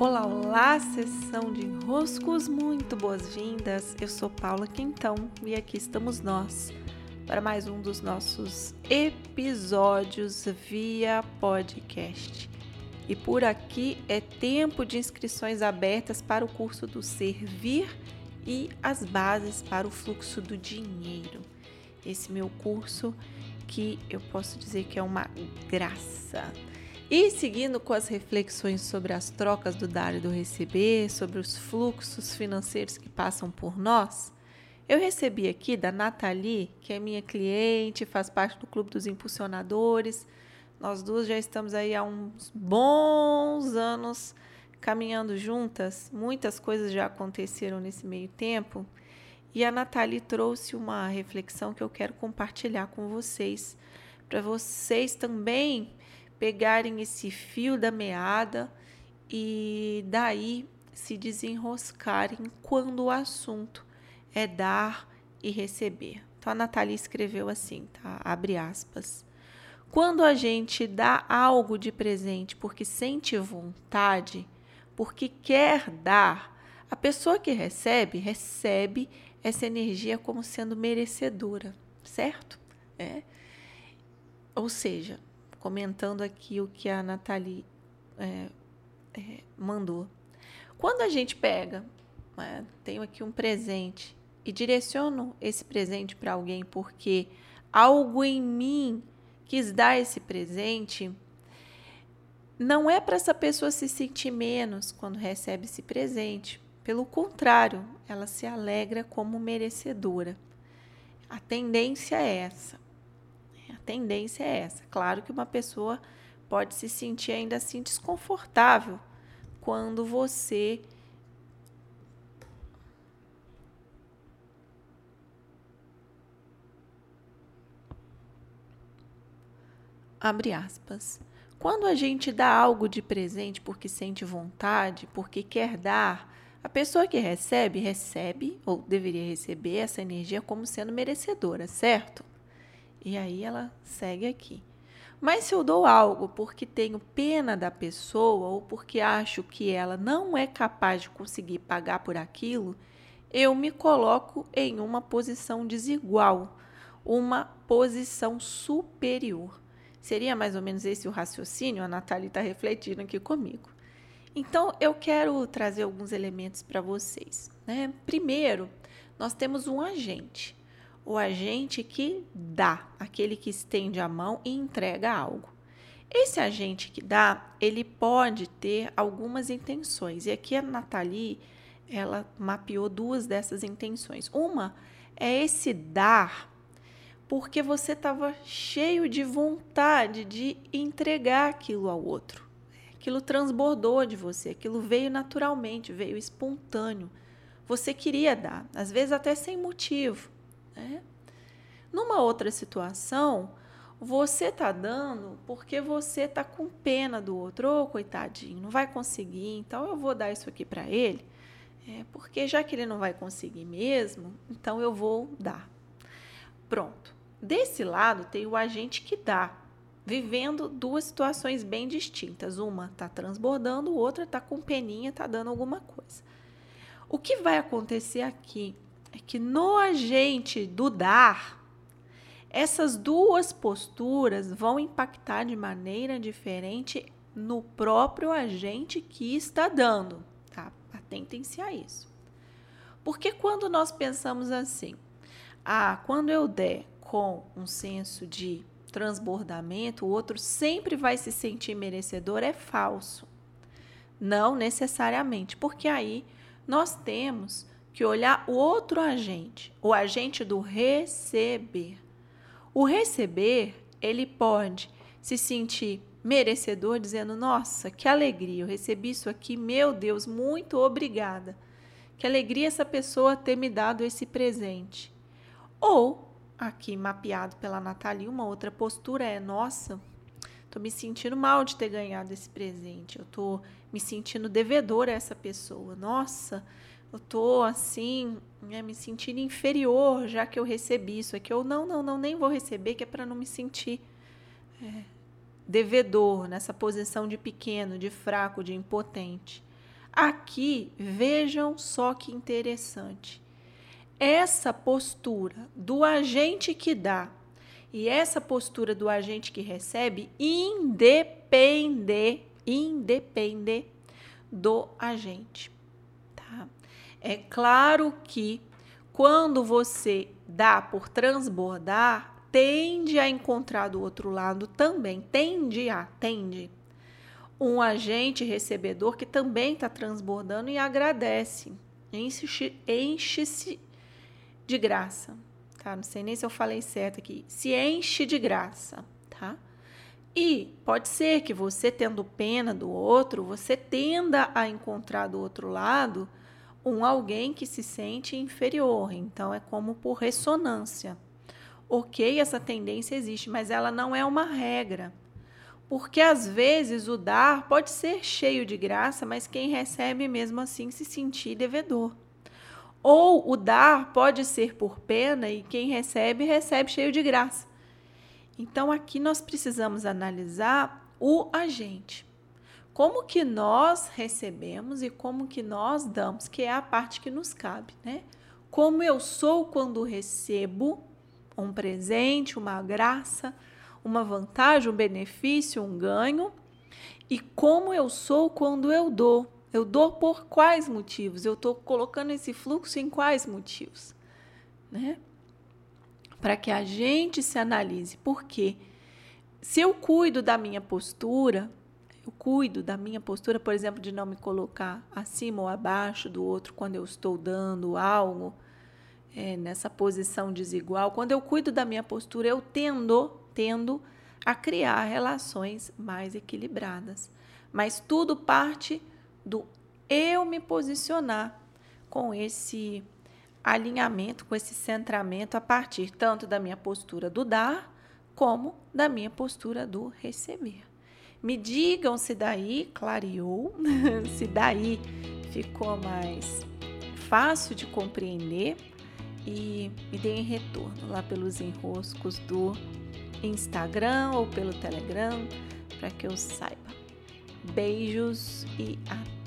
Olá, olá, sessão de enroscos, muito boas-vindas. Eu sou Paula Quintão e aqui estamos nós para mais um dos nossos episódios via podcast. E por aqui é tempo de inscrições abertas para o curso do Servir e as bases para o fluxo do dinheiro. Esse meu curso que eu posso dizer que é uma graça. E seguindo com as reflexões sobre as trocas do dar e do receber, sobre os fluxos financeiros que passam por nós, eu recebi aqui da Nathalie, que é minha cliente, faz parte do Clube dos Impulsionadores. Nós duas já estamos aí há uns bons anos caminhando juntas. Muitas coisas já aconteceram nesse meio tempo. E a Nathalie trouxe uma reflexão que eu quero compartilhar com vocês, para vocês também pegarem esse fio da meada e daí se desenroscarem quando o assunto é dar e receber. Então a Natália escreveu assim, tá? Abre aspas. Quando a gente dá algo de presente porque sente vontade, porque quer dar, a pessoa que recebe, recebe essa energia como sendo merecedora, certo? É. Ou seja, comentando aqui o que a Nathalie é, é, mandou. Quando a gente pega, né, tenho aqui um presente e direciono esse presente para alguém porque algo em mim quis dar esse presente, não é para essa pessoa se sentir menos quando recebe esse presente. Pelo contrário, ela se alegra como merecedora. A tendência é essa tendência é essa. Claro que uma pessoa pode se sentir ainda assim desconfortável quando você abre aspas. Quando a gente dá algo de presente porque sente vontade, porque quer dar, a pessoa que recebe, recebe ou deveria receber essa energia como sendo merecedora, certo? E aí ela segue aqui. Mas se eu dou algo porque tenho pena da pessoa ou porque acho que ela não é capaz de conseguir pagar por aquilo, eu me coloco em uma posição desigual, uma posição superior. Seria mais ou menos esse o raciocínio? A Natália está refletindo aqui comigo. Então, eu quero trazer alguns elementos para vocês. Né? Primeiro, nós temos um agente o agente que dá, aquele que estende a mão e entrega algo. Esse agente que dá, ele pode ter algumas intenções. E aqui a Nathalie, ela mapeou duas dessas intenções. Uma é esse dar porque você estava cheio de vontade de entregar aquilo ao outro. Aquilo transbordou de você, aquilo veio naturalmente, veio espontâneo. Você queria dar, às vezes até sem motivo. Né? Numa outra situação, você está dando porque você está com pena do outro, ô oh, coitadinho, não vai conseguir, então eu vou dar isso aqui para ele, é, porque já que ele não vai conseguir mesmo, então eu vou dar. Pronto. Desse lado tem o agente que dá, vivendo duas situações bem distintas. Uma está transbordando, outra está com peninha, está dando alguma coisa. O que vai acontecer aqui é que no agente do dar, essas duas posturas vão impactar de maneira diferente no próprio agente que está dando, tá? Atentem-se a isso. Porque quando nós pensamos assim, ah, quando eu der com um senso de transbordamento, o outro sempre vai se sentir merecedor, é falso. Não necessariamente, porque aí nós temos que olhar o outro agente, o agente do receber. O receber, ele pode se sentir merecedor, dizendo: Nossa, que alegria, eu recebi isso aqui, meu Deus, muito obrigada. Que alegria essa pessoa ter me dado esse presente. Ou, aqui mapeado pela Nathalie, uma outra postura é: Nossa, estou me sentindo mal de ter ganhado esse presente, eu estou me sentindo devedora a essa pessoa. Nossa, eu tô assim, né, me sentindo inferior já que eu recebi isso aqui. Ou não, não, não, nem vou receber, que é para não me sentir é, devedor, nessa posição de pequeno, de fraco, de impotente. Aqui, vejam só que interessante. Essa postura do agente que dá e essa postura do agente que recebe independe, independe do agente. Tá? É claro que quando você dá por transbordar, tende a encontrar do outro lado também, tende a, tende um agente recebedor que também está transbordando e agradece, enche-se enche de graça, tá? Não sei nem se eu falei certo aqui, se enche de graça, tá? E pode ser que você tendo pena do outro, você tenda a encontrar do outro lado um alguém que se sente inferior, então é como por ressonância. Ok, essa tendência existe, mas ela não é uma regra. Porque às vezes o dar pode ser cheio de graça, mas quem recebe mesmo assim se sentir devedor. Ou o dar pode ser por pena e quem recebe, recebe cheio de graça. Então aqui nós precisamos analisar o agente. Como que nós recebemos e como que nós damos, que é a parte que nos cabe, né? Como eu sou quando recebo um presente, uma graça, uma vantagem, um benefício, um ganho, e como eu sou quando eu dou. Eu dou por quais motivos? Eu estou colocando esse fluxo em quais motivos? Né? Para que a gente se analise. Porque se eu cuido da minha postura, eu cuido da minha postura, por exemplo, de não me colocar acima ou abaixo do outro quando eu estou dando algo, é, nessa posição desigual, quando eu cuido da minha postura, eu tendo tendo a criar relações mais equilibradas. Mas tudo parte do eu me posicionar com esse alinhamento, com esse centramento a partir tanto da minha postura do dar como da minha postura do receber. Me digam se daí clareou, se daí ficou mais fácil de compreender e me deem retorno lá pelos enroscos do Instagram ou pelo Telegram para que eu saiba. Beijos e até!